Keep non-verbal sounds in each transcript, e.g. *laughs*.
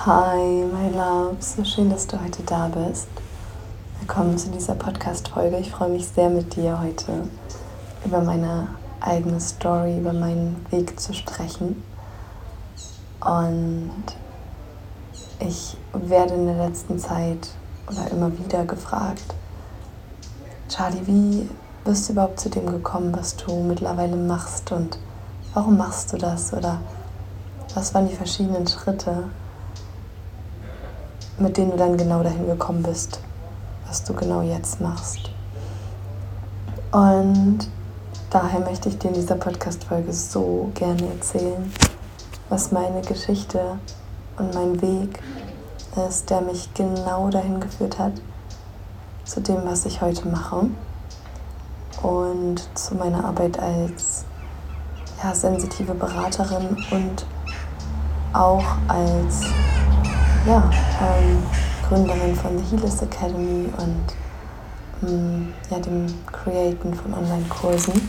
Hi, my love. So schön, dass du heute da bist. Willkommen zu dieser Podcast-Folge. Ich freue mich sehr, mit dir heute über meine eigene Story, über meinen Weg zu sprechen. Und ich werde in der letzten Zeit oder immer wieder gefragt, Charlie, wie bist du überhaupt zu dem gekommen, was du mittlerweile machst und warum machst du das oder was waren die verschiedenen Schritte, mit denen du dann genau dahin gekommen bist, was du genau jetzt machst. Und daher möchte ich dir in dieser Podcast-Folge so gerne erzählen, was meine Geschichte und mein Weg ist, der mich genau dahin geführt hat, zu dem, was ich heute mache und zu meiner Arbeit als ja, sensitive Beraterin und auch als ja, ähm, Gründerin von The Healers Academy und ähm, ja, dem Createn von Online-Kursen.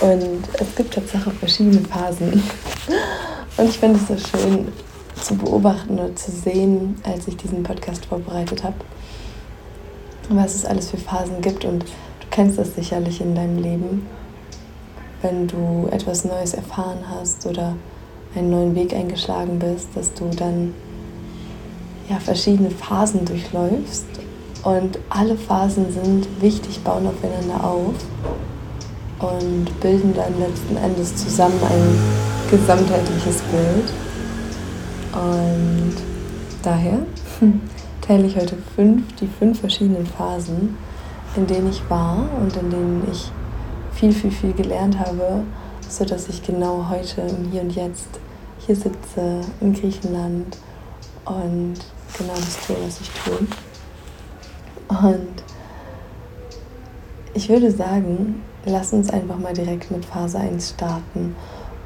Und es gibt tatsächlich verschiedene Phasen. Und ich finde es so schön zu beobachten oder zu sehen, als ich diesen Podcast vorbereitet habe, was es alles für Phasen gibt. Und du kennst das sicherlich in deinem Leben, wenn du etwas Neues erfahren hast oder einen neuen Weg eingeschlagen bist, dass du dann ja, verschiedene Phasen durchläufst. Und alle Phasen sind wichtig, bauen aufeinander auf und bilden dann letzten Endes zusammen ein gesamtheitliches Bild. Und daher *laughs* teile ich heute fünf, die fünf verschiedenen Phasen, in denen ich war und in denen ich viel, viel, viel gelernt habe, sodass ich genau heute im Hier und Jetzt hier sitze in Griechenland und genau das tue, was ich tue. Und ich würde sagen, lass uns einfach mal direkt mit Phase 1 starten.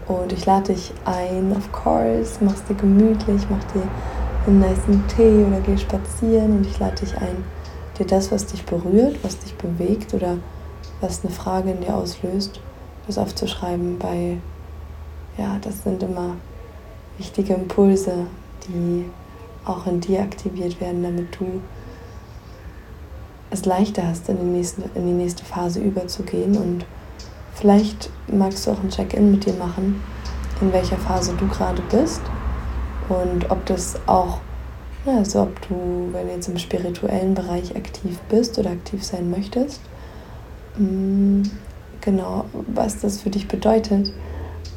Und ich lade dich ein, of course, mach's dir gemütlich, mach dir einen nice Tee oder geh spazieren und ich lade dich ein, dir das, was dich berührt, was dich bewegt oder was eine Frage in dir auslöst, das aufzuschreiben, weil ja, das sind immer wichtige Impulse, die auch in dir aktiviert werden, damit du es leichter hast, in die, nächste, in die nächste Phase überzugehen. Und vielleicht magst du auch ein Check-in mit dir machen, in welcher Phase du gerade bist und ob das auch, also ob du, wenn du jetzt im spirituellen Bereich aktiv bist oder aktiv sein möchtest, mm, genau, was das für dich bedeutet.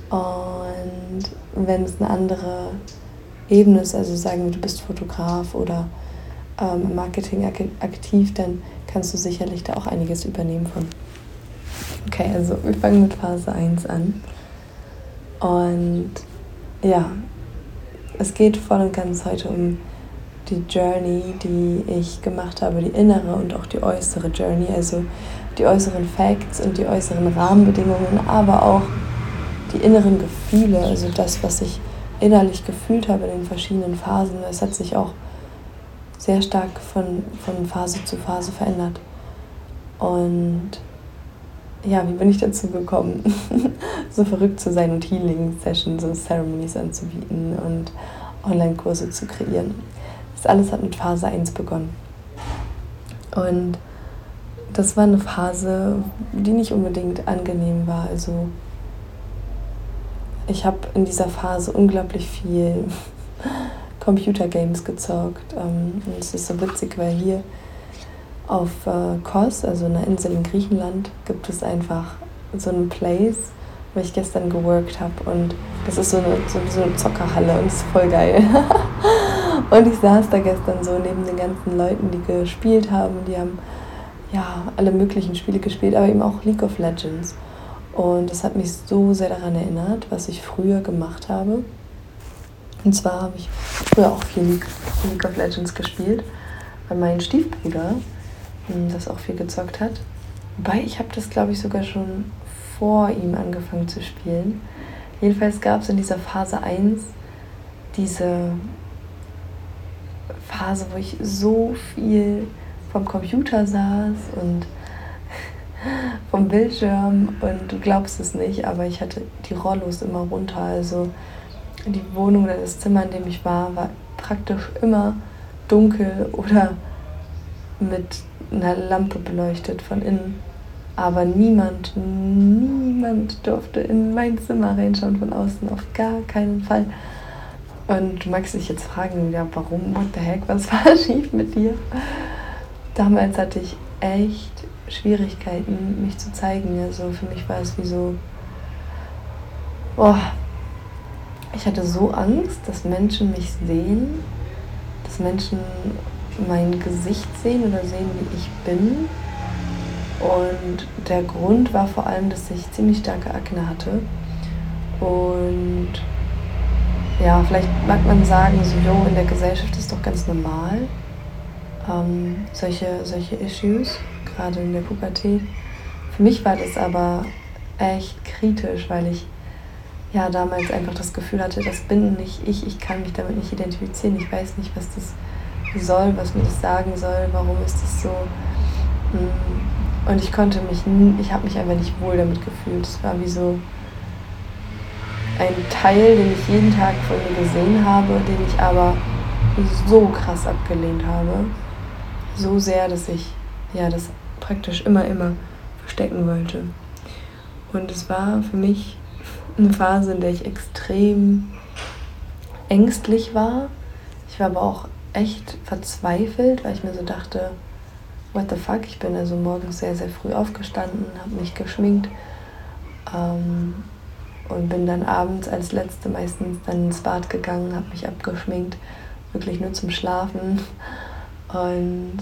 Und wenn es eine andere Ebene ist, also sagen wir, du bist Fotograf oder ähm, im Marketing ak aktiv, dann kannst du sicherlich da auch einiges übernehmen von. Okay, also wir fangen mit Phase 1 an. Und ja, es geht voll und ganz heute um die Journey, die ich gemacht habe, die innere und auch die äußere Journey, also die äußeren Facts und die äußeren Rahmenbedingungen, aber auch die inneren Gefühle, also das, was ich innerlich gefühlt habe in den verschiedenen Phasen. Es hat sich auch sehr stark von, von Phase zu Phase verändert. Und ja, wie bin ich dazu gekommen, *laughs* so verrückt zu sein und Healing-Sessions und Ceremonies anzubieten und Online-Kurse zu kreieren. Das alles hat mit Phase 1 begonnen. Und das war eine Phase, die nicht unbedingt angenehm war. Also ich habe in dieser Phase unglaublich viel *laughs* Computergames gezockt. Ähm, und es ist so witzig, weil hier auf äh, Kos, also einer Insel in Griechenland, gibt es einfach so einen Place, wo ich gestern geworkt habe. Und das ist so eine, so, so eine Zockerhalle und ist voll geil. *laughs* und ich saß da gestern so neben den ganzen Leuten, die gespielt haben. Die haben ja alle möglichen Spiele gespielt, aber eben auch League of Legends. Und das hat mich so sehr daran erinnert, was ich früher gemacht habe. Und zwar habe ich früher auch viel League, of Legends gespielt, weil mein Stiefbruder hm, das auch viel gezockt hat. Wobei ich habe das, glaube ich, sogar schon vor ihm angefangen zu spielen. Jedenfalls gab es in dieser Phase 1 diese Phase, wo ich so viel vom Computer saß und vom Bildschirm und du glaubst es nicht, aber ich hatte die Rollos immer runter. Also die Wohnung oder das Zimmer, in dem ich war, war praktisch immer dunkel oder mit einer Lampe beleuchtet von innen. Aber niemand, niemand durfte in mein Zimmer reinschauen von außen, auf gar keinen Fall. Und du magst dich jetzt fragen, ja, warum, what the heck, was war *laughs* schief mit dir? Damals hatte ich echt Schwierigkeiten, mich zu zeigen. Also für mich war es wie so, oh, ich hatte so Angst, dass Menschen mich sehen, dass Menschen mein Gesicht sehen oder sehen, wie ich bin. Und der Grund war vor allem, dass ich ziemlich starke Akne hatte. Und ja, vielleicht mag man sagen, so, jo, in der Gesellschaft ist doch ganz normal, ähm, solche, solche Issues, gerade in der Pubertät. Für mich war das aber echt kritisch, weil ich ja damals einfach das Gefühl hatte, das bin nicht ich, ich kann mich damit nicht identifizieren, ich weiß nicht, was das soll, was mir das sagen soll, warum ist das so. Mm. Und ich konnte mich, ich habe mich einfach nicht wohl damit gefühlt. Es war wie so ein Teil, den ich jeden Tag von mir gesehen habe, den ich aber so krass abgelehnt habe. So sehr, dass ich ja das praktisch immer, immer verstecken wollte. Und es war für mich eine Phase, in der ich extrem ängstlich war. Ich war aber auch echt verzweifelt, weil ich mir so dachte, what the fuck, ich bin also morgens sehr, sehr früh aufgestanden, habe mich geschminkt ähm, und bin dann abends als letzte meistens dann ins Bad gegangen, habe mich abgeschminkt, wirklich nur zum Schlafen. Und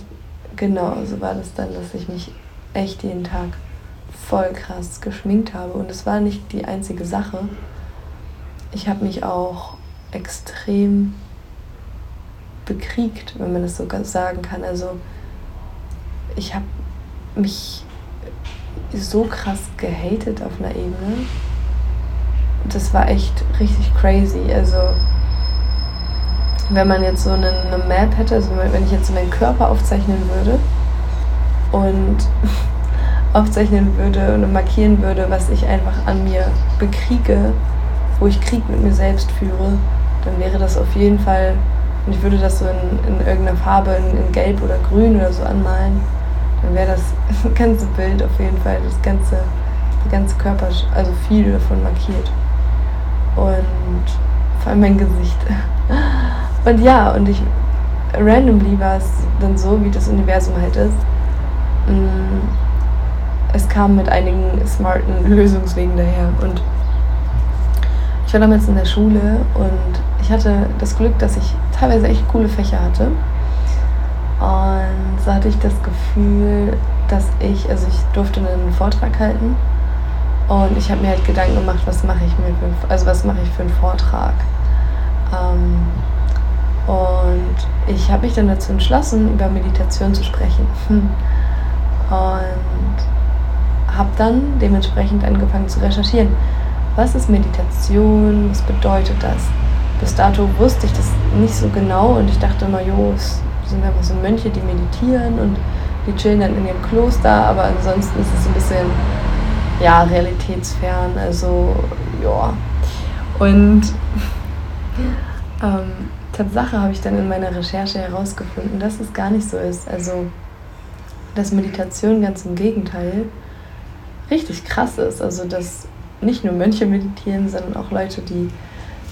genau, so war das dann, dass ich mich echt jeden Tag voll krass geschminkt habe. Und es war nicht die einzige Sache. Ich habe mich auch extrem bekriegt, wenn man das so sagen kann. Also ich habe mich so krass gehatet auf einer Ebene. Das war echt richtig crazy. Also wenn man jetzt so eine, eine Map hätte, also wenn ich jetzt meinen Körper aufzeichnen würde und *laughs* aufzeichnen würde und markieren würde, was ich einfach an mir bekriege, wo ich Krieg mit mir selbst führe, dann wäre das auf jeden Fall und ich würde das so in, in irgendeiner Farbe, in, in Gelb oder Grün oder so anmalen, dann wäre das *laughs* ganze Bild auf jeden Fall, das ganze, der ganze Körper, also viel davon markiert. Und vor allem mein Gesicht. *laughs* Und ja, und ich randomly war es dann so, wie das Universum halt ist. Mm, es kam mit einigen smarten Lösungswegen daher. Und ich war damals in der Schule und ich hatte das Glück, dass ich teilweise echt coole Fächer hatte. Und so hatte ich das Gefühl, dass ich, also ich durfte einen Vortrag halten und ich habe mir halt Gedanken gemacht, was mache ich mir für, also was mache ich für einen Vortrag. Ähm, und ich habe mich dann dazu entschlossen, über Meditation zu sprechen. Und habe dann dementsprechend angefangen zu recherchieren. Was ist Meditation? Was bedeutet das? bis dato wusste ich das nicht so genau und ich dachte immer, jo, es sind einfach so Mönche, die meditieren und die chillen dann in ihrem Kloster, aber ansonsten ist es ein bisschen, ja, realitätsfern, also, ja. Und *laughs* ähm, Tatsache habe ich dann in meiner Recherche herausgefunden, dass es gar nicht so ist. Also, dass Meditation ganz im Gegenteil richtig krass ist. Also, dass nicht nur Mönche meditieren, sondern auch Leute, die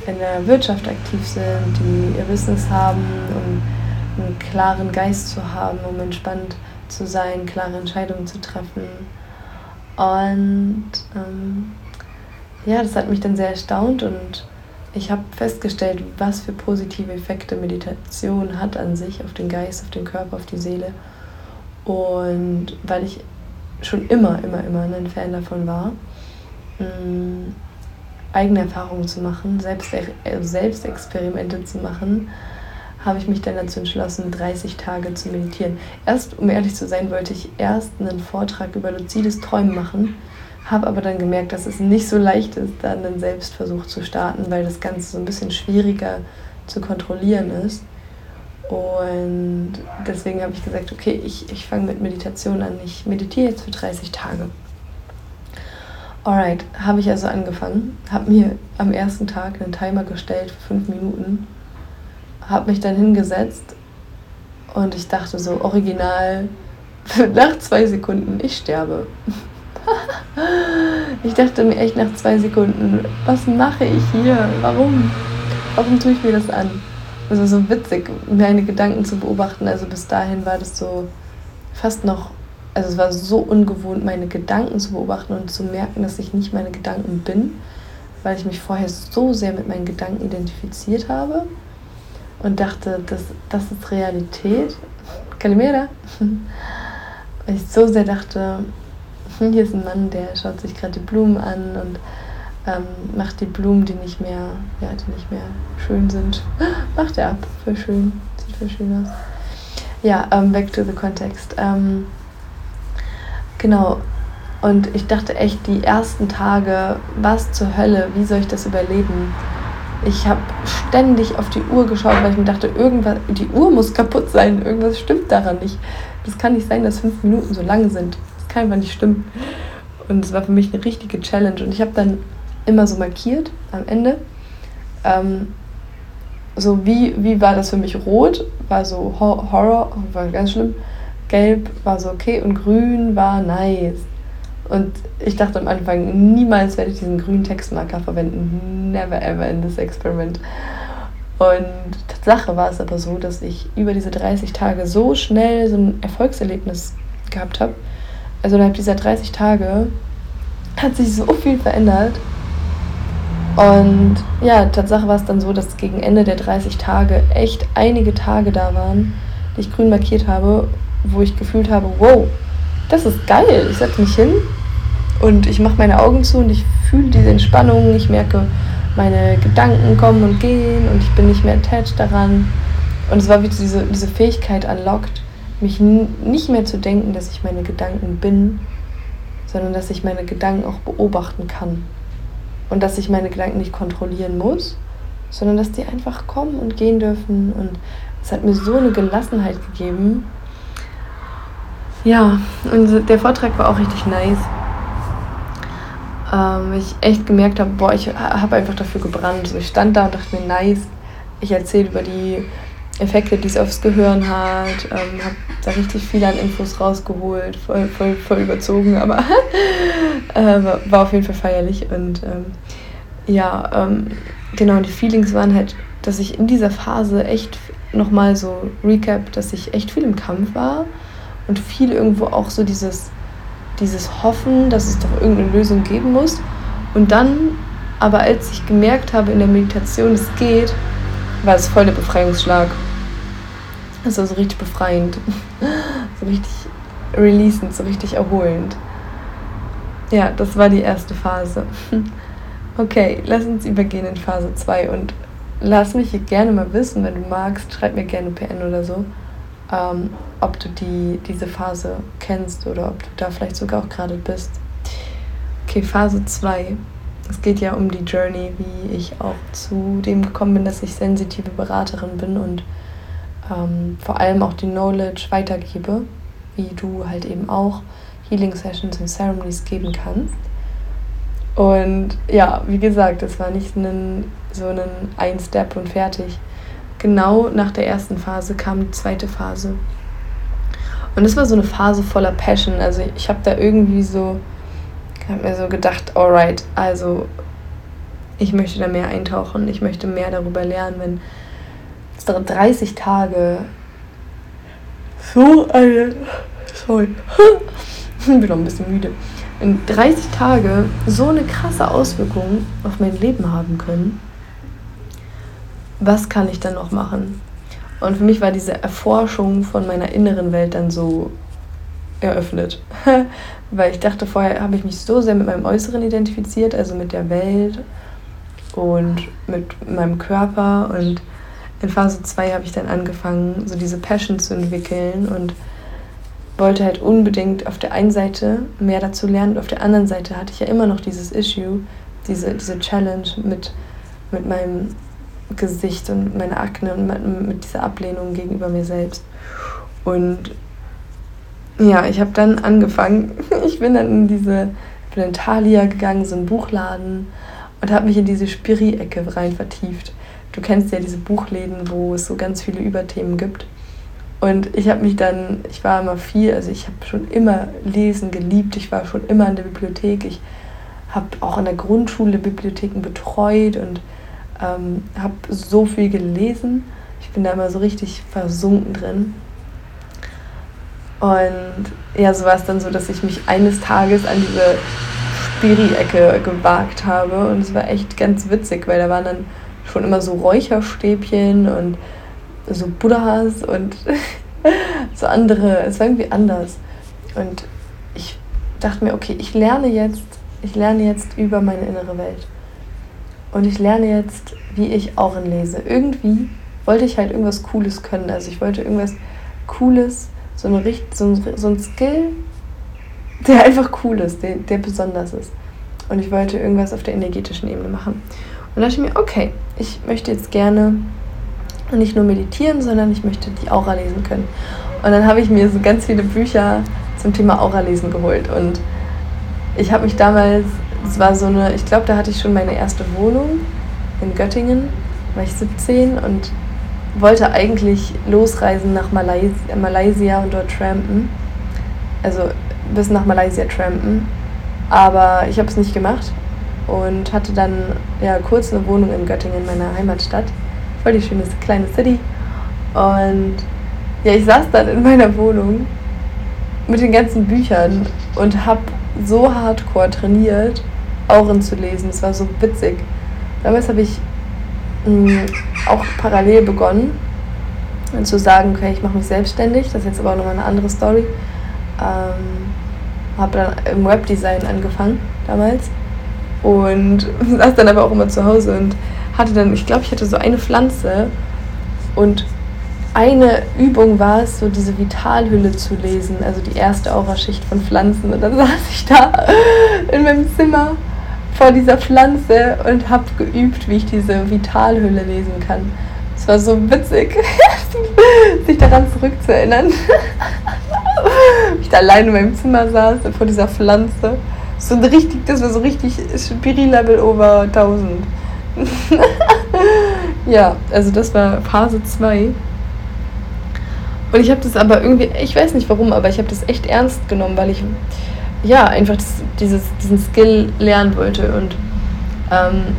in der Wirtschaft aktiv sind, die ihr Business haben, um einen klaren Geist zu haben, um entspannt zu sein, klare Entscheidungen zu treffen. Und ähm, ja, das hat mich dann sehr erstaunt und ich habe festgestellt, was für positive Effekte Meditation hat an sich, auf den Geist, auf den Körper, auf die Seele. Und weil ich schon immer, immer, immer ein Fan davon war, mm, eigene Erfahrungen zu machen, selbst, äh, Selbstexperimente zu machen, habe ich mich dann dazu entschlossen, 30 Tage zu meditieren. Erst, um ehrlich zu sein, wollte ich erst einen Vortrag über luzides Träumen machen, habe aber dann gemerkt, dass es nicht so leicht ist, dann einen Selbstversuch zu starten, weil das Ganze so ein bisschen schwieriger zu kontrollieren ist. Und deswegen habe ich gesagt, okay, ich, ich fange mit Meditation an. Ich meditiere jetzt für 30 Tage. Alright, habe ich also angefangen, habe mir am ersten Tag einen Timer gestellt für fünf Minuten, habe mich dann hingesetzt und ich dachte so, original, *laughs* nach zwei Sekunden, ich sterbe. *laughs* ich dachte mir echt nach zwei Sekunden, was mache ich hier? Warum? Warum tue ich mir das an? Es war so witzig, meine Gedanken zu beobachten. Also bis dahin war das so fast noch, also es war so ungewohnt, meine Gedanken zu beobachten und zu merken, dass ich nicht meine Gedanken bin, weil ich mich vorher so sehr mit meinen Gedanken identifiziert habe und dachte, das, das ist Realität. Kalimera. *laughs* Weil ich so sehr dachte, hier ist ein Mann, der schaut sich gerade die Blumen an und ähm, macht die Blumen, die nicht mehr, ja, die nicht mehr schön sind, *gasps* macht er ab. Voll schön. Sieht voll schön aus. Ja, ähm, back to the context. Ähm, genau. Und ich dachte echt, die ersten Tage, was zur Hölle, wie soll ich das überleben? Ich habe ständig auf die Uhr geschaut, weil ich mir dachte, irgendwas, die Uhr muss kaputt sein, irgendwas stimmt daran nicht. Das kann nicht sein, dass fünf Minuten so lang sind. Kann einfach nicht stimmen. Und es war für mich eine richtige Challenge. Und ich habe dann immer so markiert am Ende. Ähm, so wie, wie war das für mich? Rot war so Horror, war ganz schlimm. Gelb war so okay und grün war nice. Und ich dachte am Anfang, niemals werde ich diesen grünen Textmarker verwenden. Never ever in this experiment. Und Tatsache war es aber so, dass ich über diese 30 Tage so schnell so ein Erfolgserlebnis gehabt habe. Also innerhalb dieser 30 Tage hat sich so viel verändert. Und ja, Tatsache war es dann so, dass gegen Ende der 30 Tage echt einige Tage da waren, die ich grün markiert habe, wo ich gefühlt habe, wow, das ist geil. Ich setze mich hin und ich mache meine Augen zu und ich fühle diese Entspannung. Ich merke, meine Gedanken kommen und gehen und ich bin nicht mehr attached daran. Und es war wie diese, diese Fähigkeit unlocked, mich nicht mehr zu denken, dass ich meine Gedanken bin, sondern dass ich meine Gedanken auch beobachten kann. Und dass ich meine Gedanken nicht kontrollieren muss, sondern dass die einfach kommen und gehen dürfen. Und es hat mir so eine Gelassenheit gegeben. Ja, und der Vortrag war auch richtig nice ähm, ich echt gemerkt habe, boah, ich habe einfach dafür gebrannt. Also ich stand da und dachte mir, nice, ich erzähle über die Effekte, die es aufs Gehirn hat, ähm, habe da richtig viel an Infos rausgeholt, voll, voll, voll überzogen, aber *laughs* äh, war auf jeden Fall feierlich und ähm, ja, ähm, genau, die Feelings waren halt, dass ich in dieser Phase echt nochmal so recap, dass ich echt viel im Kampf war und viel irgendwo auch so dieses dieses Hoffen, dass es doch irgendeine Lösung geben muss. Und dann, aber als ich gemerkt habe in der Meditation, es geht, war es voll der Befreiungsschlag. Das war so richtig befreiend, *laughs* so richtig releasend, so richtig erholend. Ja, das war die erste Phase. *laughs* Okay, lass uns übergehen in Phase 2 und lass mich hier gerne mal wissen, wenn du magst, schreib mir gerne PN oder so, ähm, ob du die, diese Phase kennst oder ob du da vielleicht sogar auch gerade bist. Okay, Phase 2. Es geht ja um die Journey, wie ich auch zu dem gekommen bin, dass ich sensitive Beraterin bin und ähm, vor allem auch die Knowledge weitergebe, wie du halt eben auch Healing Sessions und Ceremonies geben kannst. Und ja, wie gesagt, es war nicht ein, so ein Ein-Step und fertig, genau nach der ersten Phase kam die zweite Phase. Und es war so eine Phase voller Passion. Also ich habe da irgendwie so, habe mir so gedacht, alright, also ich möchte da mehr eintauchen, ich möchte mehr darüber lernen, wenn 30 Tage so eine, sorry, *laughs* ich bin noch ein bisschen müde, wenn 30 Tage so eine krasse Auswirkung auf mein Leben haben können was kann ich dann noch machen? Und für mich war diese Erforschung von meiner inneren Welt dann so eröffnet. *laughs* Weil ich dachte, vorher habe ich mich so sehr mit meinem Äußeren identifiziert, also mit der Welt und mit meinem Körper. Und in Phase 2 habe ich dann angefangen, so diese Passion zu entwickeln und wollte halt unbedingt auf der einen Seite mehr dazu lernen auf der anderen Seite hatte ich ja immer noch dieses Issue, diese, diese Challenge mit, mit meinem Gesicht und meine Akne und mit dieser Ablehnung gegenüber mir selbst. Und ja, ich habe dann angefangen, *laughs* ich bin dann in diese, bin in Thalia gegangen, so einen Buchladen und habe mich in diese Spiri-Ecke rein vertieft. Du kennst ja diese Buchläden, wo es so ganz viele Überthemen gibt. Und ich habe mich dann, ich war immer viel, also ich habe schon immer Lesen geliebt, ich war schon immer in der Bibliothek, ich habe auch in der Grundschule Bibliotheken betreut und ähm, habe so viel gelesen. Ich bin da immer so richtig versunken drin. Und ja, so war es dann so, dass ich mich eines Tages an diese Spiri-Ecke gewagt habe. Und es war echt ganz witzig, weil da waren dann schon immer so Räucherstäbchen und so Buddhas und *laughs* so andere. Es war irgendwie anders. Und ich dachte mir, okay, ich lerne jetzt, ich lerne jetzt über meine innere Welt. Und ich lerne jetzt, wie ich Auren lese. Irgendwie wollte ich halt irgendwas Cooles können. Also ich wollte irgendwas Cooles, so, eine, so, ein, so ein Skill, der einfach cool ist, der, der besonders ist. Und ich wollte irgendwas auf der energetischen Ebene machen. Und da dachte ich mir, okay, ich möchte jetzt gerne nicht nur meditieren, sondern ich möchte die Aura lesen können. Und dann habe ich mir so ganz viele Bücher zum Thema Aura lesen geholt. Und ich habe mich damals, es war so eine, ich glaube, da hatte ich schon meine erste Wohnung in Göttingen, war ich 17 und wollte eigentlich losreisen nach Malaysia, Malaysia und dort trampen. Also bis nach Malaysia trampen. Aber ich habe es nicht gemacht und hatte dann ja kurz eine Wohnung in Göttingen, meiner Heimatstadt. Voll die schöne kleine City. Und ja, ich saß dann in meiner Wohnung mit den ganzen Büchern und habe so hardcore trainiert, Auren zu lesen. Es war so witzig. Damals habe ich mh, mm, auch parallel begonnen zu sagen, okay, ich mache mich selbstständig. Das ist jetzt aber auch nochmal eine andere Story. Ähm, habe dann im Webdesign angefangen damals und *laughs* saß dann aber auch immer zu Hause und hatte dann, ich glaube, ich hatte so eine Pflanze und eine Übung war es, so diese Vitalhülle zu lesen, also die erste Auraschicht von Pflanzen. Und dann *laughs* saß ich da in meinem Zimmer vor dieser Pflanze und habe geübt, wie ich diese Vitalhülle lesen kann. Es war so witzig, *laughs* sich daran zurückzuerinnern. ich da allein in meinem Zimmer saß vor dieser Pflanze. So ein richtig, das war so richtig Spiri-Level over 1000. *laughs* ja, also das war Phase 2. Und ich habe das aber irgendwie, ich weiß nicht warum, aber ich habe das echt ernst genommen, weil ich ja einfach das, dieses, diesen Skill lernen wollte. Und ähm,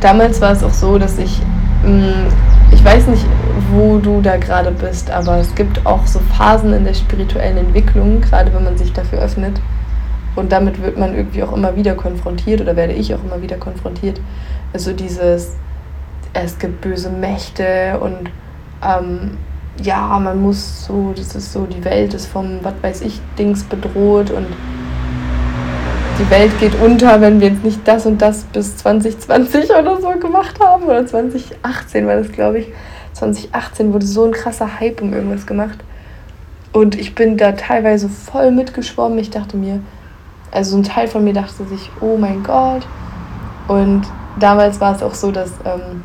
damals war es auch so, dass ich, mh, mm, ich weiß nicht, wo du da gerade bist, aber es gibt auch so Phasen in der spirituellen Entwicklung, gerade wenn man sich dafür öffnet. Und damit wird man irgendwie auch immer wieder konfrontiert oder werde ich auch immer wieder konfrontiert. Also dieses, es gibt böse Mächte und ähm, ja, man muss so, das ist so, die Welt ist vom, was weiß ich, Dings bedroht und die Welt geht unter, wenn wir jetzt nicht das und das bis 2020 *laughs* oder so gemacht haben. Oder 2018 war das, glaube ich. 2018 wurde so ein krasser Hype um irgendwas gemacht. Und ich bin da teilweise voll mitgeschwommen. Ich dachte mir, also ein Teil von mir dachte sich, oh mein Gott. Und damals war es auch so, dass ähm,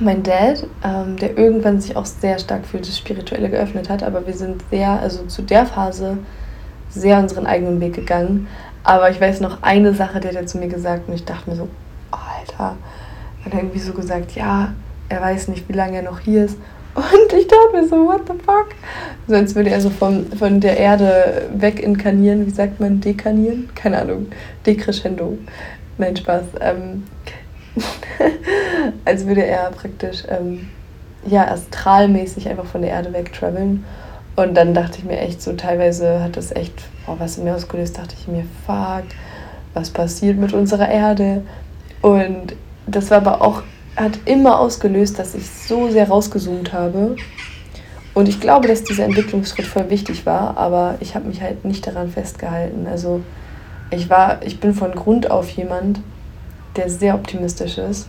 mein Dad, ähm, der irgendwann sich auch sehr stark für das Spirituelle geöffnet hat, aber wir sind sehr, also zu der Phase, sehr unseren eigenen Weg gegangen. Aber ich weiß noch eine Sache, die hat er zu mir gesagt und ich dachte mir so, Alter, hat er irgendwie so gesagt, ja, er weiß nicht, wie lange er noch hier ist. Und ich dachte mir so, what the fuck? Sonst würde er so vom, von der Erde weginkarnieren, wie sagt man, dekanieren? Keine Ahnung, decrescendo. Nein, Spaß. Ähm, *laughs* als würde er praktisch ähm, ja, astralmäßig einfach von der Erde wegtraveln. Und dann dachte ich mir echt so, teilweise hat das echt oh, was in mir ausgelöst, dachte ich mir, fuck, was passiert mit unserer Erde? Und das war aber auch, hat immer ausgelöst, dass ich so sehr rausgezoomt habe. Und ich glaube, dass dieser Entwicklungsschritt voll wichtig war, aber ich habe mich halt nicht daran festgehalten. Also ich war, ich bin von Grund auf jemand, der sehr optimistisch ist.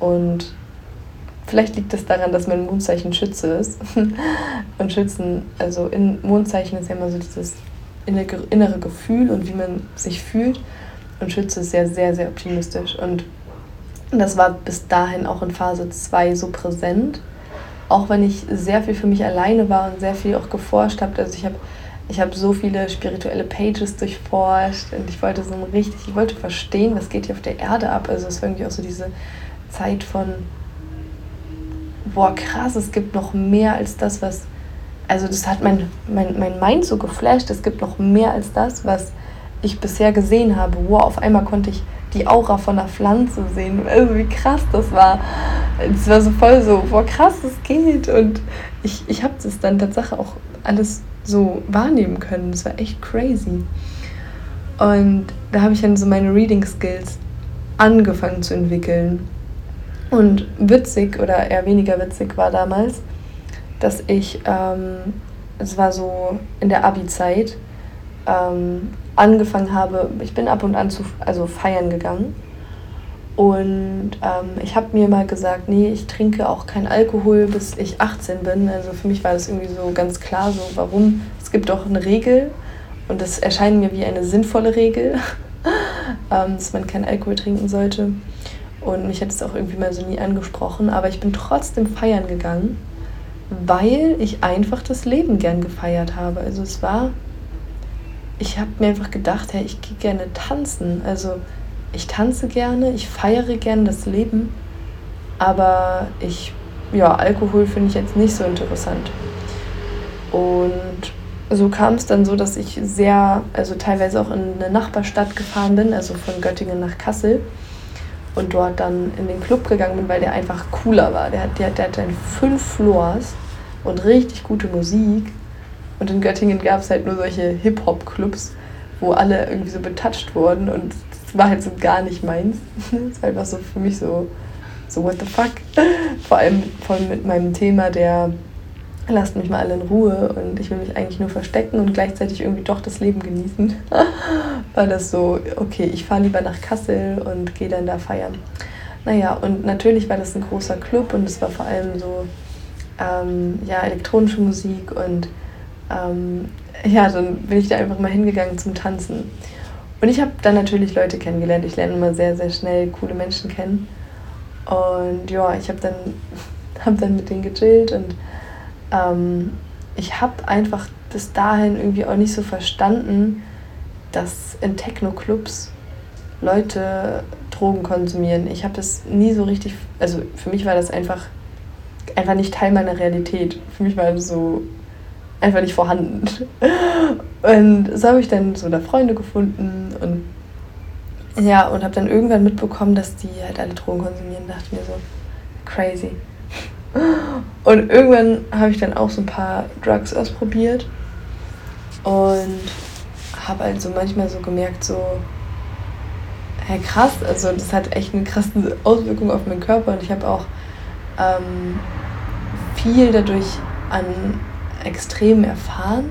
Und vielleicht liegt das daran, dass mein Mondzeichen Schütze ist. *laughs* Und Schützen, also in Mondzeichen ist ja immer so dieses innere Gefühl und wie man sich fühlt. Und Schütze ist sehr, sehr, sehr optimistisch. Und das war bis dahin auch in Phase 2 so präsent. Auch wenn ich sehr viel für mich alleine war und sehr viel auch geforscht habe. Also ich habe ich hab so viele spirituelle Pages durchforscht und ich wollte so richtig, ich wollte verstehen, was geht hier auf der Erde ab. Also es war irgendwie auch so diese Zeit von boah, krass, es gibt noch mehr als das, was. Also, das hat mein, mein, mein Mind so geflasht. Es gibt noch mehr als das, was ich bisher gesehen habe. Wow, auf einmal konnte ich die Aura von einer Pflanze sehen. Also, wie krass das war. Es war so voll so, boah, krass, das geht. Und ich, ich habe das dann tatsächlich auch alles so wahrnehmen können. Das war echt crazy. Und da habe ich dann so meine Reading Skills angefangen zu entwickeln. Und witzig oder eher weniger witzig war damals, dass ich, ähm, es war so in der Abi-Zeit, ähm, angefangen habe, ich bin ab und an zu also feiern gegangen. Und ähm, ich habe mir mal gesagt, nee, ich trinke auch kein Alkohol, bis ich 18 bin. Also für mich war das irgendwie so ganz klar, so warum. Es gibt doch eine Regel und das erscheint mir wie eine sinnvolle Regel, *laughs* ähm, dass man kein Alkohol trinken sollte. Und mich hat es auch irgendwie mal so nie angesprochen. Aber ich bin trotzdem feiern gegangen, weil ich einfach das Leben gern gefeiert habe. Also es war, ich habe mir einfach gedacht, hey, ich gehe gerne tanzen. Also ich tanze gerne, ich feiere gerne das Leben. Aber ich, ja, Alkohol finde ich jetzt nicht so interessant. Und so kam es dann so, dass ich sehr, also teilweise auch in eine Nachbarstadt gefahren bin, also von Göttingen nach Kassel und dort dann in den Club gegangen bin, weil der einfach cooler war. Der, der, der hatte fünf Floors und richtig gute Musik. Und in Göttingen gab es halt nur solche Hip-Hop-Clubs, wo alle irgendwie so betatscht wurden und das war halt so gar nicht meins. *laughs* das war einfach so für mich so, so what the fuck. *laughs* Vor allem von mit meinem Thema der lasst mich mal alle in Ruhe und ich will mich eigentlich nur verstecken und gleichzeitig irgendwie doch das Leben genießen. *laughs* war das so, okay, ich fahre lieber nach Kassel und gehe dann da feiern. Naja, und natürlich war das ein großer Club und es war vor allem so ähm, ja, elektronische Musik und ähm, ja, dann bin ich da einfach mal hingegangen zum Tanzen. Und ich habe dann natürlich Leute kennengelernt. Ich lerne immer sehr, sehr schnell coole Menschen kennen. Und ja, ich habe dann, *laughs* hab dann mit denen gechillt und ähm, ich habe einfach bis dahin irgendwie auch nicht so verstanden, dass in Techno-Clubs Leute Drogen konsumieren. Ich habe das nie so richtig, also für mich war das einfach, einfach nicht Teil meiner Realität. Für mich war das so einfach nicht vorhanden. Und so habe ich dann so da Freunde gefunden und ja, und habe dann irgendwann mitbekommen, dass die halt alle Drogen konsumieren. Dachte mir so, crazy. Und irgendwann habe ich dann auch so ein paar Drugs ausprobiert und habe also manchmal so gemerkt, so, hey krass, also das hat echt eine krasse Auswirkung auf meinen Körper und ich habe auch ähm, viel dadurch an Extremen erfahren.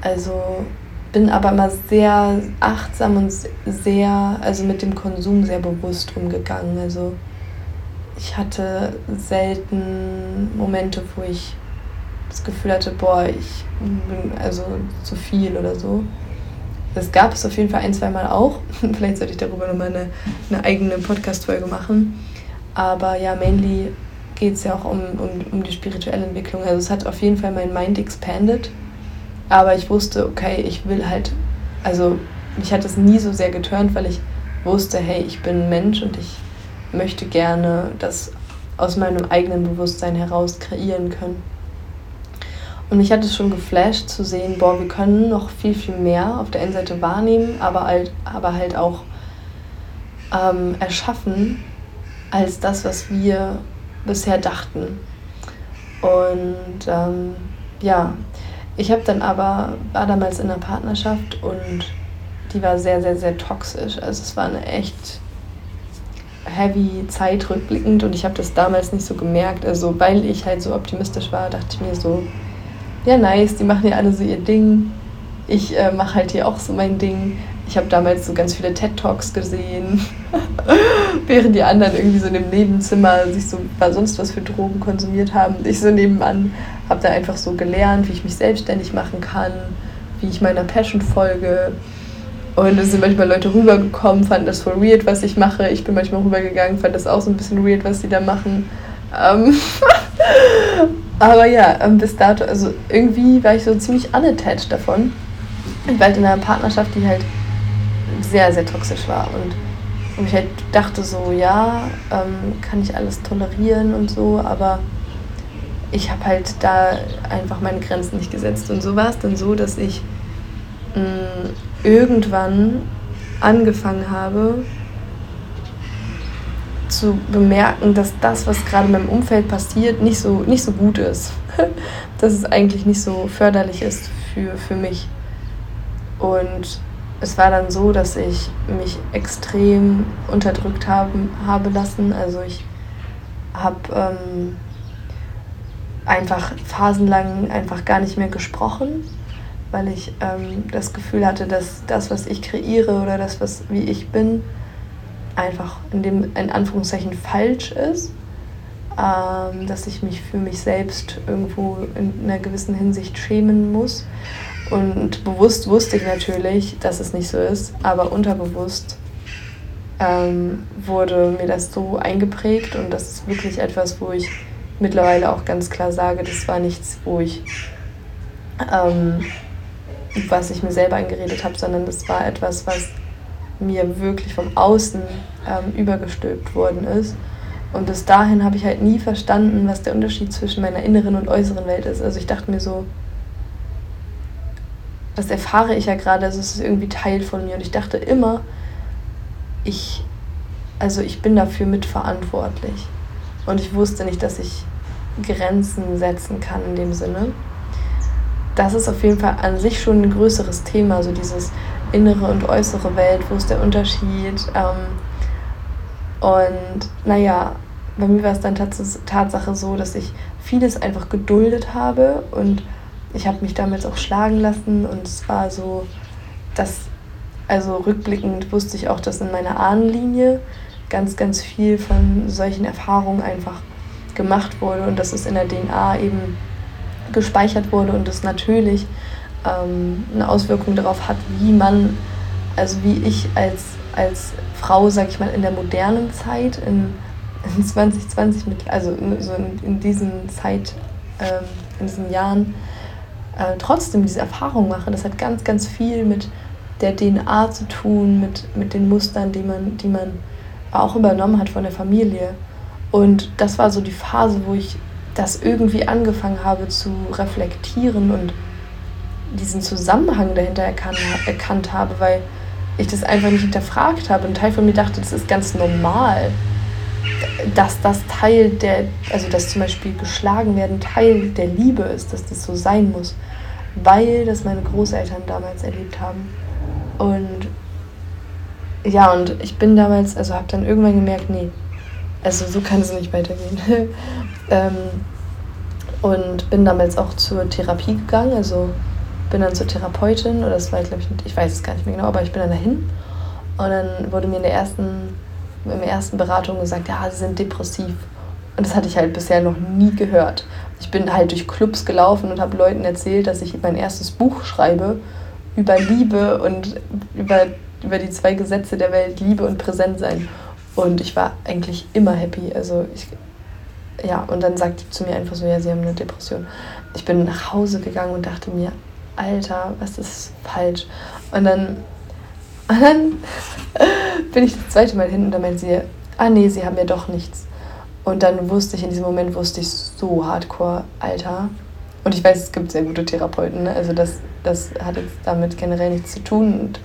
Also bin aber immer sehr achtsam und sehr, also mit dem Konsum sehr bewusst umgegangen. Also ich hatte selten Momente, wo ich das Gefühl hatte, boah, ich bin also zu viel oder so. Das gab es auf jeden Fall ein, zwei Mal auch. *laughs* Vielleicht sollte ich darüber nochmal eine, eine eigene Podcast-Folge machen. Aber ja, mainly geht es ja auch um, um, um die spirituelle Entwicklung. Also es hat auf jeden Fall mein Mind expanded. Aber ich wusste, okay, ich will halt, also mich hat es nie so sehr geturnt, weil ich wusste, hey, ich bin Mensch und ich möchte gerne das aus meinem eigenen Bewusstsein heraus kreieren können. Und mich hat es schon geflasht zu sehen, boah, wir können noch viel, viel mehr auf der einen Seite wahrnehmen, aber halt, aber halt auch ähm, erschaffen als das, was wir bisher dachten. Und ähm, ja, ich habe dann aber, war damals in einer Partnerschaft und die war sehr, sehr, sehr toxisch. Also es war eine echt heavy Zeit rückblickend und ich habe das damals nicht so gemerkt. Also weil ich halt so optimistisch war, dachte ich mir so, ja nice, die machen ja alle so ihr Ding. Ich äh, mache halt hier auch so mein Ding. Ich habe damals so ganz viele TED Talks gesehen, *laughs* während die anderen irgendwie so in dem Nebenzimmer sich so war sonst was für Drogen konsumiert haben. Ich so nebenan habe da einfach so gelernt, wie ich mich selbstständig machen kann, wie ich meiner Passion folge und es sind manchmal Leute rübergekommen, fanden das voll weird, was ich mache. Ich bin manchmal rübergegangen, fand das auch so ein bisschen weird, was sie da machen. Ähm *laughs* Aber ja, ähm, bis dato, also irgendwie war ich so ziemlich unattached davon. Ich war halt in einer Partnerschaft, die halt sehr, sehr toxisch war. Und wo ich halt dachte so, ja, ähm, kann ich alles tolerieren und so, aber ich habe halt da einfach meine Grenzen nicht gesetzt. Und so war es dann so, dass ich mh, mm, irgendwann angefangen habe zu bemerken, dass das, was gerade in meinem Umfeld passiert, nicht so, nicht so gut ist. *laughs* dass es eigentlich nicht so förderlich ist für, für mich. Und es war dann so, dass ich mich extrem unterdrückt haben, habe lassen. Also ich habe ähm, einfach phasenlang einfach gar nicht mehr gesprochen, weil ich ähm, das Gefühl hatte, dass das, was ich kreiere oder das, was wie ich bin, einfach in dem in Anführungszeichen falsch ist, ähm, dass ich mich für mich selbst irgendwo in einer gewissen Hinsicht schämen muss. Und bewusst wusste ich natürlich, dass es nicht so ist, aber unterbewusst ähm, wurde mir das so eingeprägt und das ist wirklich etwas, wo ich mittlerweile auch ganz klar sage, das war nichts, wo ich, ähm, was ich mir selber eingeredet habe, sondern das war etwas, was mir wirklich vom Außen ähm, übergestülpt worden ist. Und bis dahin habe ich halt nie verstanden, was der Unterschied zwischen meiner inneren und äußeren Welt ist. Also ich dachte mir so, das erfahre ich ja gerade, also es ist irgendwie Teil von mir. Und ich dachte immer, ich, also ich bin dafür mitverantwortlich. Und ich wusste nicht, dass ich Grenzen setzen kann in dem Sinne. Das ist auf jeden Fall an sich schon ein größeres Thema, so dieses innere und äußere Welt, wo ist der Unterschied. Ähm, und naja, bei mir war es dann tats Tatsache so, dass ich vieles einfach geduldet habe und ich habe mich damals auch schlagen lassen und es war so, dass, also rückblickend wusste ich auch, dass in meiner Ahnenlinie ganz, ganz viel von solchen Erfahrungen einfach gemacht wurde und dass es in der DNA eben gespeichert wurde und es natürlich ähm, eine Auswirkung darauf hat, wie man, also wie ich als, als Frau, sag ich mal, in der modernen Zeit, in, in 2020, mit, also so in, in diesen Zeit, ähm, in diesen Jahren, äh, trotzdem diese Erfahrung mache. Das hat ganz, ganz viel mit der DNA zu tun, mit, mit den Mustern, die man, die man auch übernommen hat von der Familie. Und das war so die Phase, wo ich das irgendwie angefangen habe zu reflektieren und diesen Zusammenhang dahinter erkannt, erkannt habe, weil ich das einfach nicht hinterfragt habe. Ein Teil von mir dachte, das ist ganz normal, dass das Teil der, also dass zum Beispiel geschlagen werden Teil der Liebe ist, dass das so sein muss, weil das meine Großeltern damals erlebt haben. Und ja, und ich bin damals, also habe dann irgendwann gemerkt, nee, also so kann es nicht weitergehen. *laughs* ähm, und bin damals auch zur Therapie gegangen, also bin dann zur Therapeutin oder das war glaube ich, ich weiß es gar nicht mehr genau, aber ich bin dann dahin und dann wurde mir in der ersten, in der ersten Beratung gesagt, ja, sie sind depressiv. Und das hatte ich halt bisher noch nie gehört. Ich bin halt durch Clubs gelaufen und habe Leuten erzählt, dass ich mein erstes Buch schreibe über Liebe und über, über die zwei Gesetze der Welt, Liebe und Präsentsein. Und ich war eigentlich immer happy. Also ich, ja, und dann sagt die zu mir einfach so, ja, sie haben eine Depression. Ich bin nach Hause gegangen und dachte mir, Alter, was ist falsch? Und dann, und dann *laughs* bin ich das zweite Mal hin und dann meint sie, ah nee, sie haben ja doch nichts. Und dann wusste ich, in diesem Moment wusste ich so hardcore, Alter. Und ich weiß, es gibt sehr gute Therapeuten, ne? also das, das hat jetzt damit generell nichts zu tun. Und,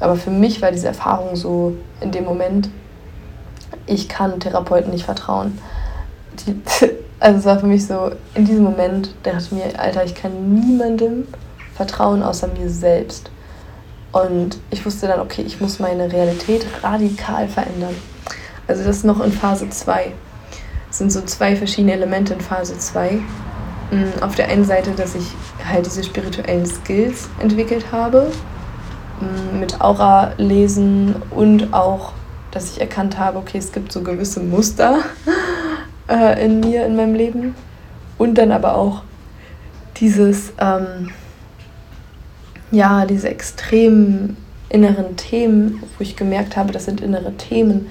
aber für mich war diese Erfahrung so in dem Moment, ich kann Therapeuten nicht vertrauen. Die, *laughs* also es war für mich so, in diesem Moment dachte ich mir, Alter, ich kann niemandem vertrauen außer mir selbst. Und ich wusste dann, okay, ich muss meine Realität radikal verändern. Also das ist noch in Phase 2. Es sind so zwei verschiedene Elemente in Phase 2. Mm, auf der einen Seite, dass ich halt diese spirituellen Skills entwickelt habe, mm, mit Aura lesen und auch dass ich erkannt habe, okay, es gibt so gewisse Muster *laughs* äh, in mir, in meinem Leben. Und dann aber auch dieses, ähm, ja, diese extremen inneren Themen, wo ich gemerkt habe, das sind innere Themen.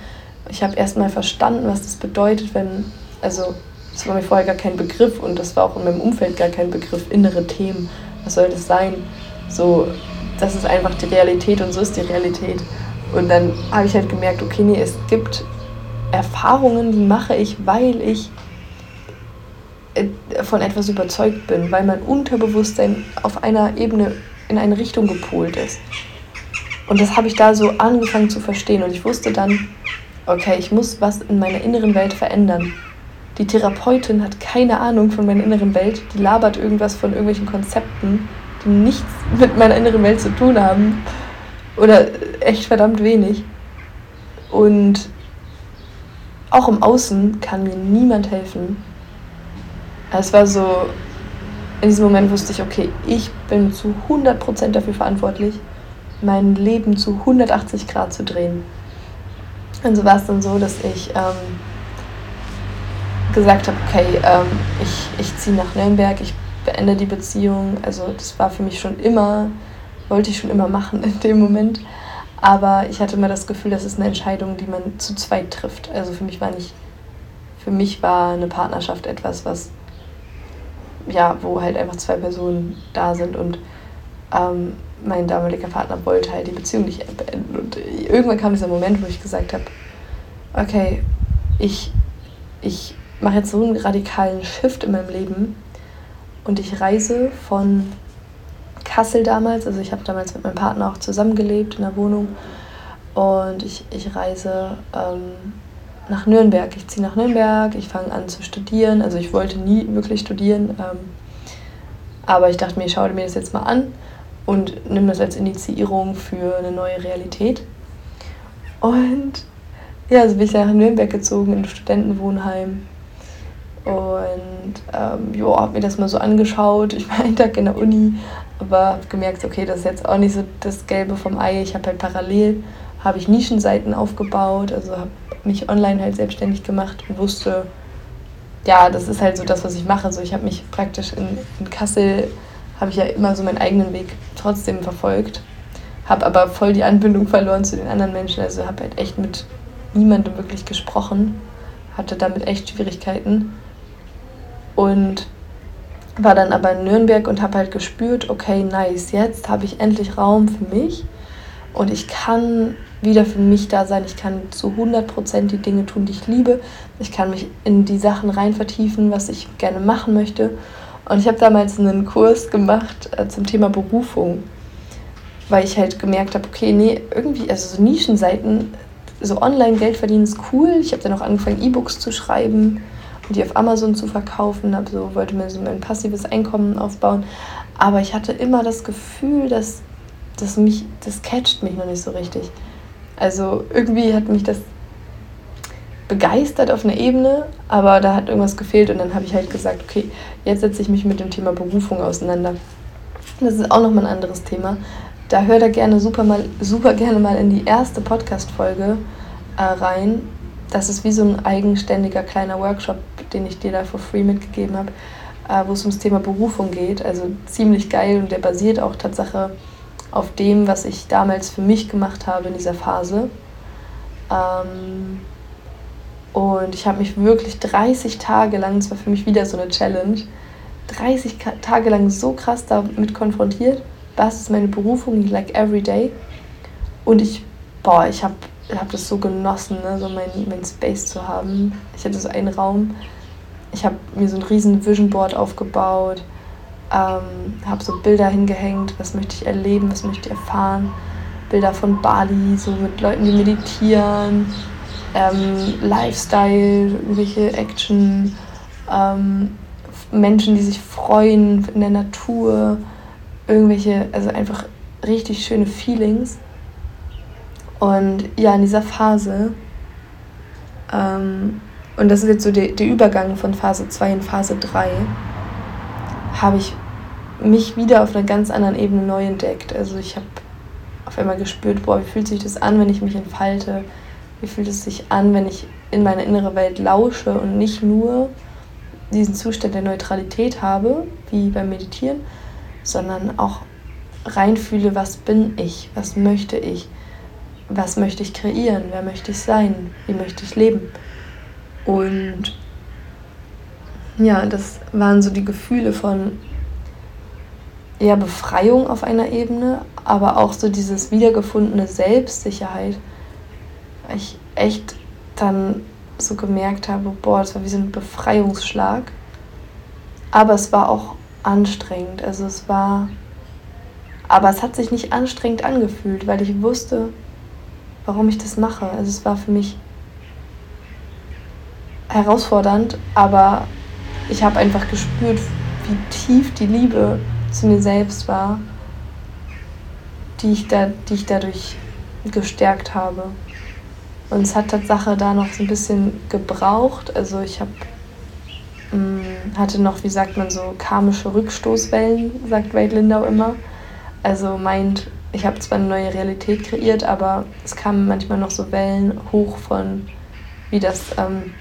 Ich habe erstmal verstanden, was das bedeutet, wenn, also das war mir vorher gar kein Begriff und das war auch in meinem Umfeld gar kein Begriff, innere Themen. Was soll das sein? So, das ist einfach die Realität und so ist die Realität. Und dann habe ich halt gemerkt, okay, nee, es gibt Erfahrungen, die mache ich, weil ich äh, von etwas überzeugt bin, weil mein Unterbewusstsein auf einer Ebene in eine Richtung gepolt ist. Und das habe ich da so angefangen zu verstehen. Und ich wusste dann, okay, ich muss was in meiner inneren Welt verändern. Die Therapeutin hat keine Ahnung von meiner inneren Welt. Die labert irgendwas von irgendwelchen Konzepten, die nichts mit meiner inneren Welt zu tun haben. Oder echt verdammt wenig. Und auch im Außen kann mir niemand helfen. Es war so, in diesem Moment wusste ich, okay, ich bin zu 100% dafür verantwortlich, mein Leben zu 180 Grad zu drehen. Und so war es dann so, dass ich ähm, gesagt habe, okay, ähm, ich, ich ziehe nach Nürnberg, ich beende die Beziehung. Also das war für mich schon immer, wollte ich schon immer machen in dem Moment. Aber ich hatte immer das Gefühl, das ist eine Entscheidung, die man zu zweit trifft. Also für mich war nicht, für mich war eine Partnerschaft etwas, was, ja, wo halt einfach zwei Personen da sind und ähm, mein damaliger Partner wollte halt die Beziehung nicht beenden. Und irgendwann kam dieser Moment, wo ich gesagt habe, okay, ich, ich mache jetzt so einen radikalen Shift in meinem Leben und ich reise von Kassel damals. Also ich habe damals mit meinem Partner auch zusammengelebt in der Wohnung. Und ich, ich reise ähm, nach Nürnberg. Ich ziehe nach Nürnberg, ich fange an zu studieren. Also ich wollte nie wirklich studieren. Ähm, aber ich dachte mir, ich schaue mir das jetzt mal an und nehme das als Initiierung für eine neue Realität. Und ja, also bin ich nach Nürnberg gezogen, in ein Studentenwohnheim. Und ähm, ja, habe mir das mal so angeschaut. Ich war einen *laughs* Tag in der Uni, aber habe gemerkt, okay, das ist jetzt auch nicht so das Gelbe vom Ei. Ich habe halt parallel, habe ich Nischenseiten aufgebaut, also habe mich online halt selbstständig gemacht und wusste, ja, das ist halt so das, was ich mache. Also ich habe mich praktisch in, in Kassel, habe ich ja immer so meinen eigenen Weg trotzdem verfolgt, habe aber voll die Anbindung verloren zu den anderen Menschen. Also habe halt echt mit niemandem wirklich gesprochen, hatte damit echt Schwierigkeiten und war dann aber in Nürnberg und habe halt gespürt, okay, nice, jetzt habe ich endlich Raum für mich und ich kann wieder für mich da sein. Ich kann zu 100% die Dinge tun, die ich liebe. Ich kann mich in die Sachen rein vertiefen, was ich gerne machen möchte. Und ich habe damals einen Kurs gemacht äh, zum Thema Berufung, weil ich halt gemerkt habe, okay, nee, irgendwie, also so Nischenseiten, so online Geld verdienen ist cool. Ich habe dann auch angefangen, E-Books zu schreiben die auf Amazon zu verkaufen, habe so, wollte mir so mein passives Einkommen aufbauen. Aber ich hatte immer das Gefühl, dass, dass mich, das catcht mich noch nicht so richtig. Also irgendwie hat mich das begeistert auf einer Ebene, aber da hat irgendwas gefehlt und dann habe ich halt gesagt, okay, jetzt setze ich mich mit dem Thema Berufung auseinander. Das ist auch nochmal ein anderes Thema. Da hör da gerne super, mal, super gerne mal in die erste Podcast-Folge äh, rein das ist wie so ein eigenständiger kleiner Workshop, den ich dir da for free mitgegeben habe, äh, wo es ums Thema Berufung geht. Also ziemlich geil und der basiert auch Tatsache auf dem, was ich damals für mich gemacht habe in dieser Phase. Ähm, und ich habe mich wirklich 30 Tage lang, das war für mich wieder so eine Challenge, 30 Tage lang so krass damit konfrontiert, was ist meine Berufung, like every day. Und ich, boah, ich habe habe das so genossen, ne, so mein, mein Space zu haben. Ich hatte so einen Raum, ich habe mir so ein riesen Vision Board aufgebaut, ähm, habe so Bilder hingehängt, was möchte ich erleben, was möchte ich erfahren. Bilder von Bali, so mit Leuten, die meditieren, ähm, Lifestyle, irgendwelche Action, ähm, Menschen, die sich freuen in der Natur, irgendwelche, also einfach richtig schöne Feelings. Und ja, in dieser Phase, ähm, und das ist jetzt so der, der Übergang von Phase 2 in Phase 3, habe ich mich wieder auf einer ganz anderen Ebene neu entdeckt. Also ich habe auf einmal gespürt, boah, wie fühlt sich das an, wenn ich mich entfalte? Wie fühlt es sich an, wenn ich in meine innere Welt lausche und nicht nur diesen Zustand der Neutralität habe, wie beim Meditieren, sondern auch reinfühle, was bin ich, was möchte ich, was möchte ich kreieren, wer möchte ich sein, wie möchte ich leben. Und ja, das waren so die Gefühle von, ja, Befreiung auf einer Ebene, aber auch so dieses wiedergefundene Selbstsicherheit. Weil ich echt dann so gemerkt habe, boah, das war wie so ein Befreiungsschlag. Aber es war auch anstrengend. Also es war, aber es hat sich nicht anstrengend angefühlt, weil ich wusste, warum ich das mache. Also es war für mich herausfordernd, aber ich habe einfach gespürt, wie tief die Liebe zu mir selbst war, die ich, da, die ich dadurch gestärkt habe. Und es hat Tatsache da noch so ein bisschen gebraucht. Also ich habe mm, hatte noch, wie sagt man so, karmische Rückstoßwellen, sagt Wade Lindau immer. Also meint, ich habe zwar eine neue Realität kreiert, aber es kamen manchmal noch so Wellen hoch von, wie das ähm,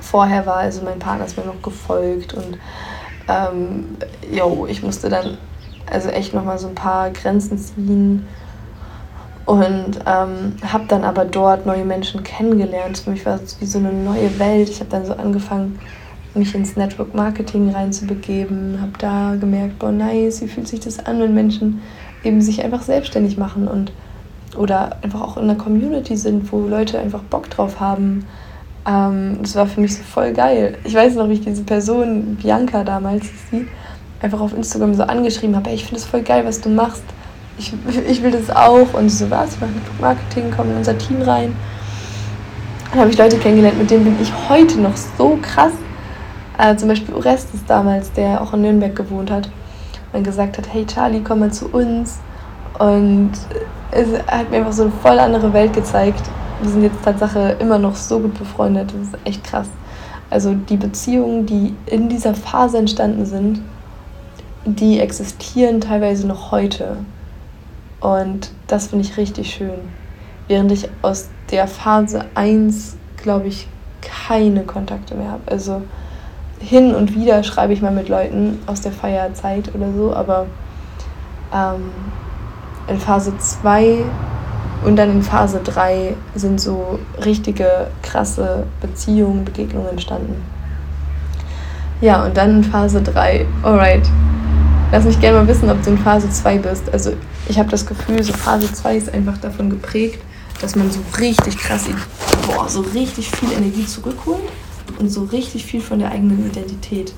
vorher war. Also mein Partner ist mir noch gefolgt und ähm, jo, ich musste dann also echt nochmal so ein paar Grenzen ziehen und ähm, habe dann aber dort neue Menschen kennengelernt. Für mich war es wie so eine neue Welt. Ich habe dann so angefangen, mich ins Network Marketing reinzubegeben, habe da gemerkt, boah, nice, wie fühlt sich das an, wenn Menschen eben sich einfach selbstständig machen und oder einfach auch in einer Community sind, wo Leute einfach Bock drauf haben. Ähm, das war für mich so voll geil. Ich weiß noch, wie ich diese Person, Bianca damals, sie, einfach auf Instagram so angeschrieben habe, ich finde es voll geil, was du machst. Ich, *laughs* ich will das auch. Und so, was? Ich mache Marketing, komm in unser Team rein. Dann habe ich Leute kennengelernt, mit denen bin ich heute noch so krass. Äh, zum Beispiel Orestes damals, der auch in Nürnberg gewohnt hat. Und gesagt hat, hey Charlie, komm mal zu uns. Und es hat mir einfach so eine voll andere Welt gezeigt. Wir sind jetzt Tatsache immer noch so gut befreundet. Das ist echt krass. Also die Beziehungen, die in dieser Phase entstanden sind, die existieren teilweise noch heute. Und das finde ich richtig schön. Während ich aus der Phase 1, glaube ich, keine Kontakte mehr habe. Also hin und wieder schreibe ich mal mit Leuten aus der Feierzeit oder so, aber ähm, in Phase 2 und dann in Phase 3 sind so richtige krasse Beziehungen, Begegnungen entstanden. Ja, und dann in Phase 3, alright, lass mich gerne mal wissen, ob du in Phase 2 bist. Also ich habe das Gefühl, so Phase 2 ist einfach davon geprägt, dass man so richtig krass, boah, so richtig viel Energie zurückholt und so richtig viel von der eigenen Identität.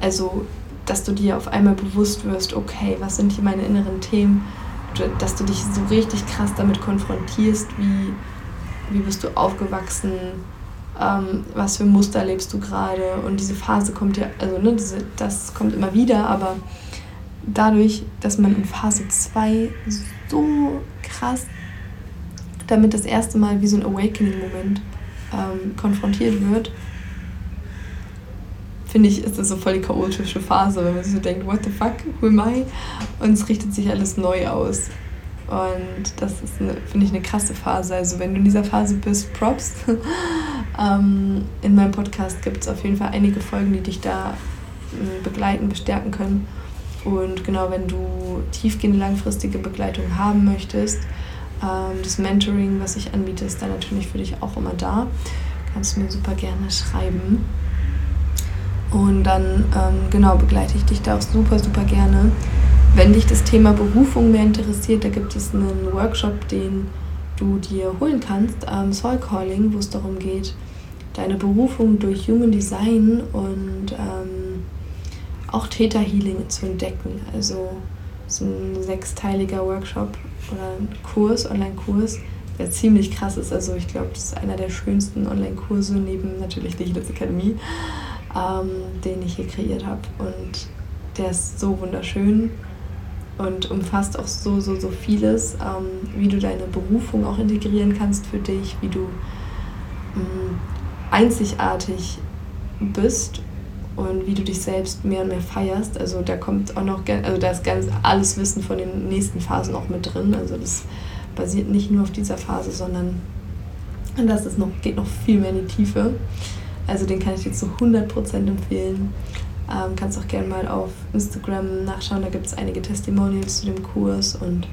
Also, dass du dir auf einmal bewusst wirst, okay, was sind hier meine inneren Themen, dass du dich so richtig krass damit konfrontierst, wie, wie bist du aufgewachsen, ähm, was für Muster lebst du gerade. Und diese Phase kommt ja, also ne, diese, das kommt immer wieder, aber dadurch, dass man in Phase 2 so krass damit das erste Mal wie so ein Awakening-Moment ähm, konfrontiert wird, finde ich, ist das so voll die chaotische Phase, wenn man sich so denkt, what the fuck, who am I? Und es richtet sich alles neu aus. Und das ist, finde ich, eine krasse Phase. Also wenn du in dieser Phase bist, Props. *laughs* ähm, in meinem Podcast gibt es auf jeden Fall einige Folgen, die dich da äh, begleiten, bestärken können. Und genau, wenn du tiefgehende langfristige Begleitung haben möchtest, ähm, das Mentoring, was ich anbiete, ist da natürlich für dich auch immer da. Kannst du mir super gerne schreiben. Und dann, ähm, genau, begleite ich dich da auch super, super gerne. Wenn dich das Thema Berufung mehr interessiert, da gibt es einen Workshop, den du dir holen kannst, ähm, Soul Calling, wo es darum geht, deine Berufung durch Human Design und ähm, auch Theta Healing zu entdecken. Also es ist ein sechsteiliger Workshop oder ein Kurs, Online-Kurs, der ziemlich krass ist. Also ich glaube, das ist einer der schönsten Online-Kurse neben natürlich der Healers Academy, ähm, den ich hier kreiert habe. Und der ist so wunderschön und umfasst auch so, so, so vieles, ähm, wie du deine Berufung auch integrieren kannst für dich, wie du ähm, einzigartig bist und wie du dich selbst mehr und mehr feierst. Also da kommt auch noch, also da ist ganz alles Wissen von den nächsten Phasen auch mit drin. Also das basiert nicht nur auf dieser Phase, sondern das ist noch, geht noch viel mehr in die Tiefe. Also den kann ich dir zu 100% empfehlen. Ähm, kannst auch gerne mal auf Instagram nachschauen, da gibt es einige Testimonials zu dem Kurs und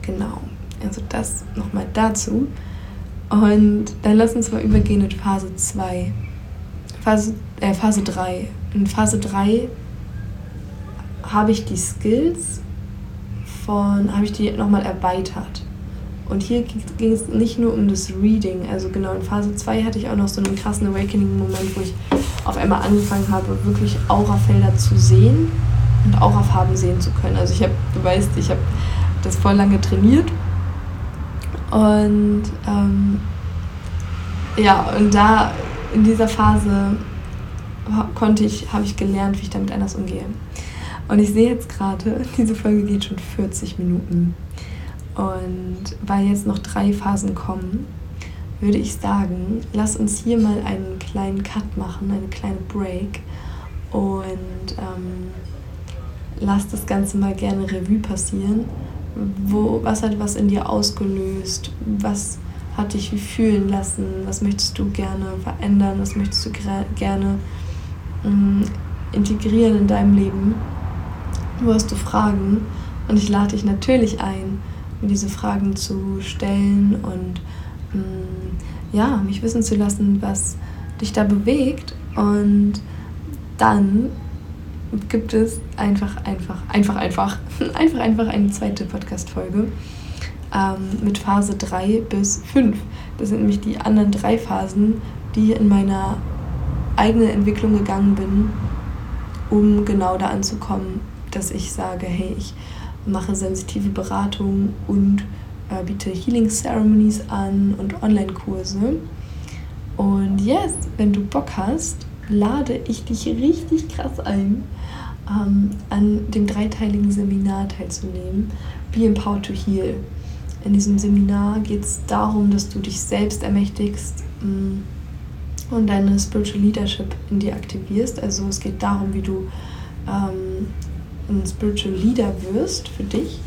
genau, also das nochmal dazu. Und dann lass uns mal übergehen in Phase 2. Phase, äh, Phase 3. In Phase 3 habe ich die Skills von, habe ich die nochmal erweitert. Und hier ging es nicht nur um das Reading, also genau in Phase 2 hatte ich auch noch so einen krassen Awakening-Moment, wo ich auf einmal angefangen habe, wirklich Aurafelder zu sehen und Aurafarben sehen zu können. Also ich habe, du weißt, ich habe das voll lange trainiert und ähm, ja, und da in dieser Phase konnte ich, habe ich gelernt, wie ich damit anders umgehe. Und ich sehe jetzt gerade, *laughs* diese Folge geht schon 40 Minuten. Und weil jetzt noch drei Phasen kommen, würde ich sagen, lass uns hier mal einen kleinen Cut machen, eine kleine Break. Und ähm, lass das Ganze mal gerne Revue passieren. Wo, was hat was in dir ausgelöst? Was hat dich wie fühlen lassen? Was möchtest du gerne verändern? Was möchtest du gerne ähm, integrieren in deinem Leben? Wo hast du Fragen? Und ich lade dich natürlich ein, mir diese Fragen zu stellen und ähm, ja, mich wissen zu lassen, was dich da bewegt. Und dann gibt es einfach, einfach, einfach, einfach, *laughs* einfach, einfach eine zweite Podcast-Folge ähm, mit Phase 3 bis 5. Das sind nämlich die anderen drei Phasen, die in meiner eigenen Entwicklung gegangen bin, um genau da anzukommen, dass ich sage, hey, ich mache sensitive Beratung und äh, biete Healing Ceremonies an und Online-Kurse. Und yes, wenn du Bock hast, lade ich dich richtig krass ein, ähm, an dem dreiteiligen Seminar teilzunehmen, Be Empowered to Heal. In diesem Seminar geht es darum, dass du dich selbst ermächtigst mm, und deine Spiritual Leadership in dir aktivierst. Also es geht darum, wie du ähm, ein Spiritual Leader wirst für dich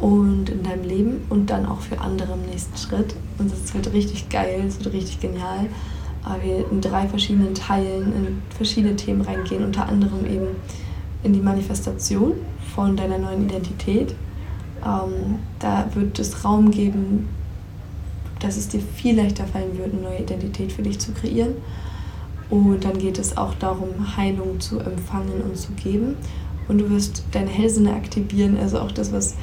und in deinem Leben und dann auch für andere im nächsten Schritt. Und das wird richtig geil, es wird richtig genial. weil Wir in drei verschiedenen Teilen in verschiedene Themen reingehen, unter anderem eben in die Manifestation von deiner neuen Identität, ähm, da wird es Raum geben, dass es dir viel leichter fallen wird, eine neue Identität für dich zu kreieren. Und dann geht es auch darum, Heilung zu empfangen und zu geben. Und du wirst deine Hellsinne aktivieren, also auch das, was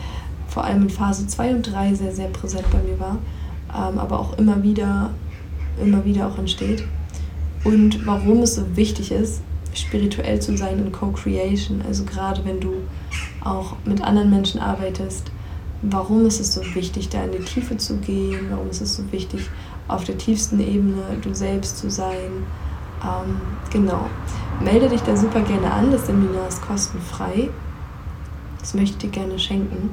vor allem in Phase 2 und 3 sehr, sehr präsent bei mir war, ähm, aber auch immer wieder, immer wieder auch entsteht. Und warum es so wichtig ist, spirituell zu sein in Co-Creation, also gerade wenn du auch mit anderen Menschen arbeitest, warum ist es so wichtig, da in die Tiefe zu gehen, warum ist es so wichtig, auf der tiefsten Ebene du selbst zu sein. Ähm, genau. Melde dich da super gerne an, das Seminar ist kostenfrei. Das möchte ich dir gerne schenken.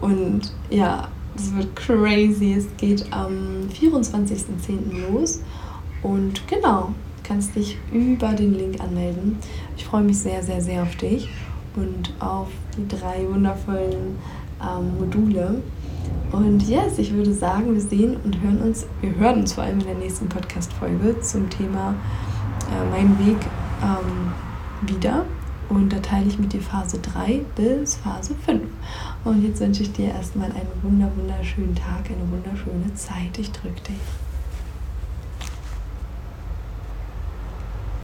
Und ja, es wird crazy. Es geht am 24.10. los. Und genau, kannst dich über den Link anmelden. Ich freue mich sehr, sehr, sehr auf dich und auf die drei wundervollen ähm, Module. Und yes, ich würde sagen, wir sehen und hören uns, wir hören uns vor allem in der nächsten Podcast-Folge zum Thema äh, Mein Weg ähm, wieder. Und da teile ich mit dir Phase 3 bis Phase 5. Und jetzt wünsche ich dir erstmal einen wunder, wunderschönen Tag, eine wunderschöne Zeit. Ich drücke dich.